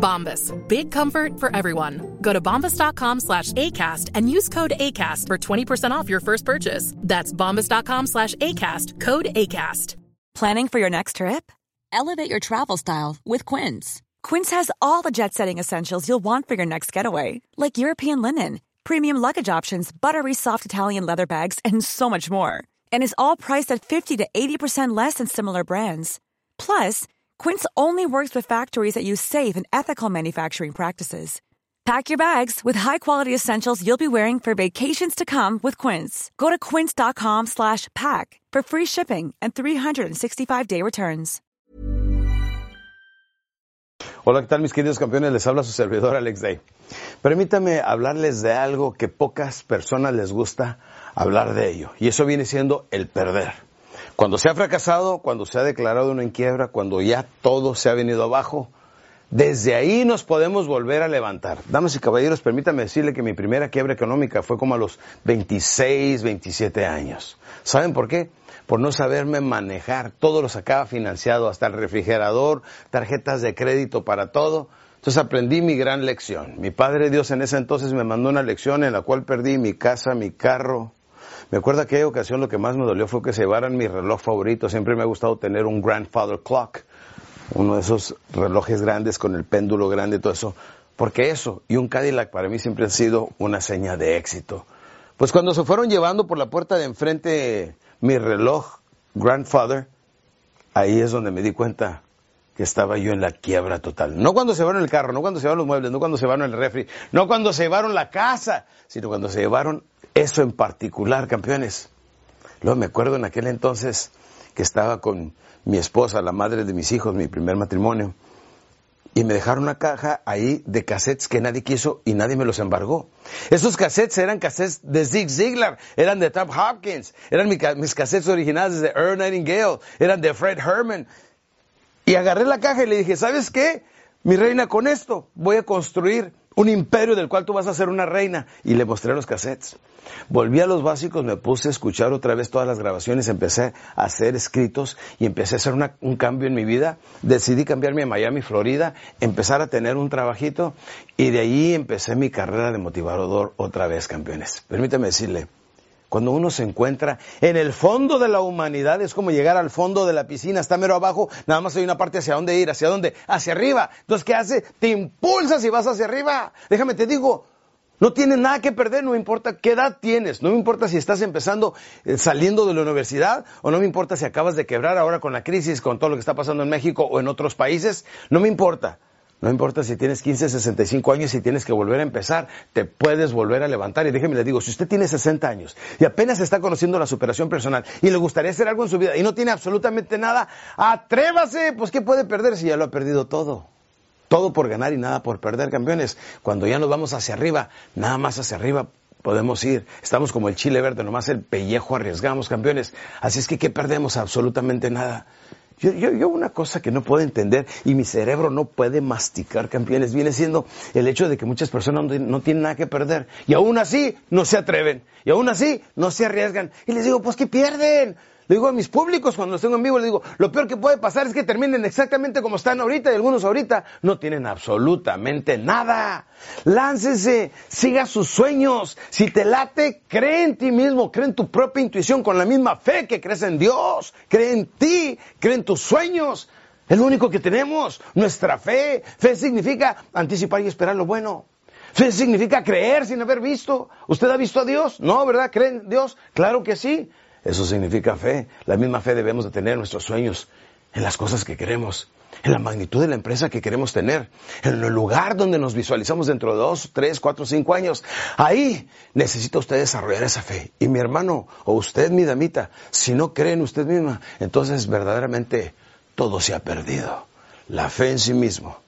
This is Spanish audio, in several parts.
Bombas. Big comfort for everyone. Go to bombas.com slash ACAST and use code ACAST for 20% off your first purchase. That's bombas.com slash ACAST. Code ACAST. Planning for your next trip? Elevate your travel style with Quince. Quince has all the jet setting essentials you'll want for your next getaway, like European linen, premium luggage options, buttery soft Italian leather bags, and so much more. And is all priced at 50 to 80% less than similar brands. Plus, Quince only works with factories that use safe and ethical manufacturing practices. Pack your bags with high-quality essentials you'll be wearing for vacations to come with Quince. Go to quince.com/pack for free shipping and 365-day returns. Hola, ¿qué tal mis queridos campeones? Les habla su servidor Alex Day. Permítame hablarles de algo que pocas personas les gusta hablar de ello, y eso viene siendo el perder. Cuando se ha fracasado, cuando se ha declarado en quiebra, cuando ya todo se ha venido abajo, desde ahí nos podemos volver a levantar. Damas y caballeros, permítame decirle que mi primera quiebra económica fue como a los 26, 27 años. ¿Saben por qué? Por no saberme manejar. Todo lo sacaba financiado, hasta el refrigerador, tarjetas de crédito para todo. Entonces aprendí mi gran lección. Mi Padre Dios en ese entonces me mandó una lección en la cual perdí mi casa, mi carro. Me acuerdo aquella ocasión lo que más me dolió fue que se llevaran mi reloj favorito. Siempre me ha gustado tener un grandfather clock uno de esos relojes grandes con el péndulo grande y todo eso. Porque eso y un Cadillac para mí siempre han sido una seña de éxito. Pues cuando se fueron llevando por la puerta de enfrente mi reloj Grandfather, ahí es donde me di cuenta que estaba yo en la quiebra total. No cuando se llevaron el carro, no cuando se llevaron los muebles, no cuando se llevaron el refri, no cuando se llevaron la casa, sino cuando se llevaron eso en particular, campeones. Luego me acuerdo en aquel entonces que estaba con mi esposa, la madre de mis hijos, mi primer matrimonio, y me dejaron una caja ahí de cassettes que nadie quiso y nadie me los embargó. Esos cassettes eran cassettes de Zig Ziglar, eran de Tom Hopkins, eran mis cassettes originales de Earl Nightingale, eran de Fred Herman. Y agarré la caja y le dije, ¿sabes qué? Mi reina, con esto voy a construir un imperio del cual tú vas a ser una reina. Y le mostré los cassettes. Volví a los básicos, me puse a escuchar otra vez todas las grabaciones, empecé a hacer escritos y empecé a hacer un cambio en mi vida. Decidí cambiarme a Miami, Florida, empezar a tener un trabajito y de ahí empecé mi carrera de motivador otra vez, campeones. Permítame decirle, cuando uno se encuentra en el fondo de la humanidad, es como llegar al fondo de la piscina, está mero abajo, nada más hay una parte hacia dónde ir, hacia dónde, hacia arriba. Entonces, ¿qué hace? Te impulsas y vas hacia arriba. Déjame te digo, no tienes nada que perder, no importa qué edad tienes, no me importa si estás empezando eh, saliendo de la universidad o no me importa si acabas de quebrar ahora con la crisis, con todo lo que está pasando en México o en otros países, no me importa. No importa si tienes 15, 65 años y tienes que volver a empezar, te puedes volver a levantar. Y déjeme le digo, si usted tiene 60 años y apenas está conociendo la superación personal y le gustaría hacer algo en su vida y no tiene absolutamente nada, atrévase, pues ¿qué puede perder si ya lo ha perdido todo? Todo por ganar y nada por perder, campeones. Cuando ya nos vamos hacia arriba, nada más hacia arriba podemos ir. Estamos como el chile verde, nomás el pellejo arriesgamos, campeones. Así es que, ¿qué perdemos? Absolutamente nada. Yo, yo, yo, una cosa que no puedo entender y mi cerebro no puede masticar, campeones, viene siendo el hecho de que muchas personas no, no, tienen nada que perder y aún así no se atreven y aún así no se arriesgan. Y les digo, pues ¿qué pierden? Le digo a mis públicos cuando los tengo en vivo, les digo, lo peor que puede pasar es que terminen exactamente como están ahorita y algunos ahorita no tienen absolutamente nada. Láncese, siga sus sueños. Si te late, cree en ti mismo, cree en tu propia intuición con la misma fe que crees en Dios, cree en ti, cree en tus sueños. Es lo único que tenemos, nuestra fe. Fe significa anticipar y esperar lo bueno. Fe significa creer sin haber visto. ¿Usted ha visto a Dios? No, ¿verdad? ¿Cree en Dios? Claro que sí. Eso significa fe. La misma fe debemos de tener en nuestros sueños, en las cosas que queremos, en la magnitud de la empresa que queremos tener, en el lugar donde nos visualizamos dentro de dos, tres, cuatro, cinco años. Ahí necesita usted desarrollar esa fe. Y mi hermano, o usted, mi damita, si no cree en usted misma, entonces verdaderamente todo se ha perdido. La fe en sí mismo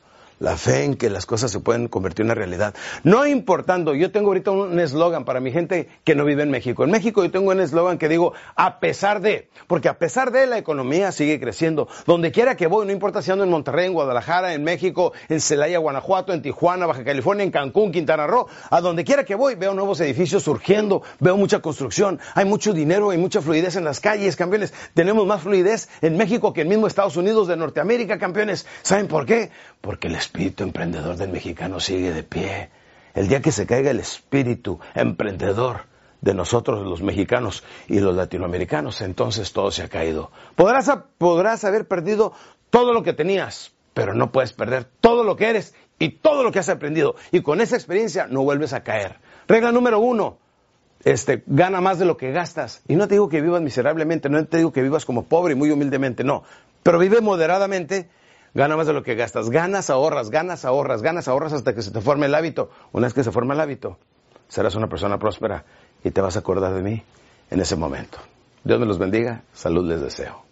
la fe en que las cosas se pueden convertir en una realidad. No importando, yo tengo ahorita un eslogan para mi gente que no vive en México. En México yo tengo un eslogan que digo, a pesar de, porque a pesar de la economía sigue creciendo. Donde quiera que voy, no importa si ando en Monterrey, en Guadalajara, en México, en Celaya, Guanajuato, en Tijuana, Baja California, en Cancún, Quintana Roo, a donde quiera que voy, veo nuevos edificios surgiendo, veo mucha construcción, hay mucho dinero, hay mucha fluidez en las calles, campeones. Tenemos más fluidez en México que en mismo Estados Unidos de Norteamérica, campeones. ¿Saben por qué? Porque les espíritu emprendedor del mexicano sigue de pie. El día que se caiga el espíritu emprendedor de nosotros los mexicanos y los latinoamericanos, entonces todo se ha caído. Podrás, podrás haber perdido todo lo que tenías, pero no puedes perder todo lo que eres y todo lo que has aprendido. Y con esa experiencia no vuelves a caer. Regla número uno, este, gana más de lo que gastas. Y no te digo que vivas miserablemente, no te digo que vivas como pobre y muy humildemente, no. Pero vive moderadamente Gana más de lo que gastas. Ganas, ahorras, ganas, ahorras, ganas, ahorras hasta que se te forme el hábito. Una vez que se forme el hábito, serás una persona próspera y te vas a acordar de mí en ese momento. Dios me los bendiga. Salud les deseo.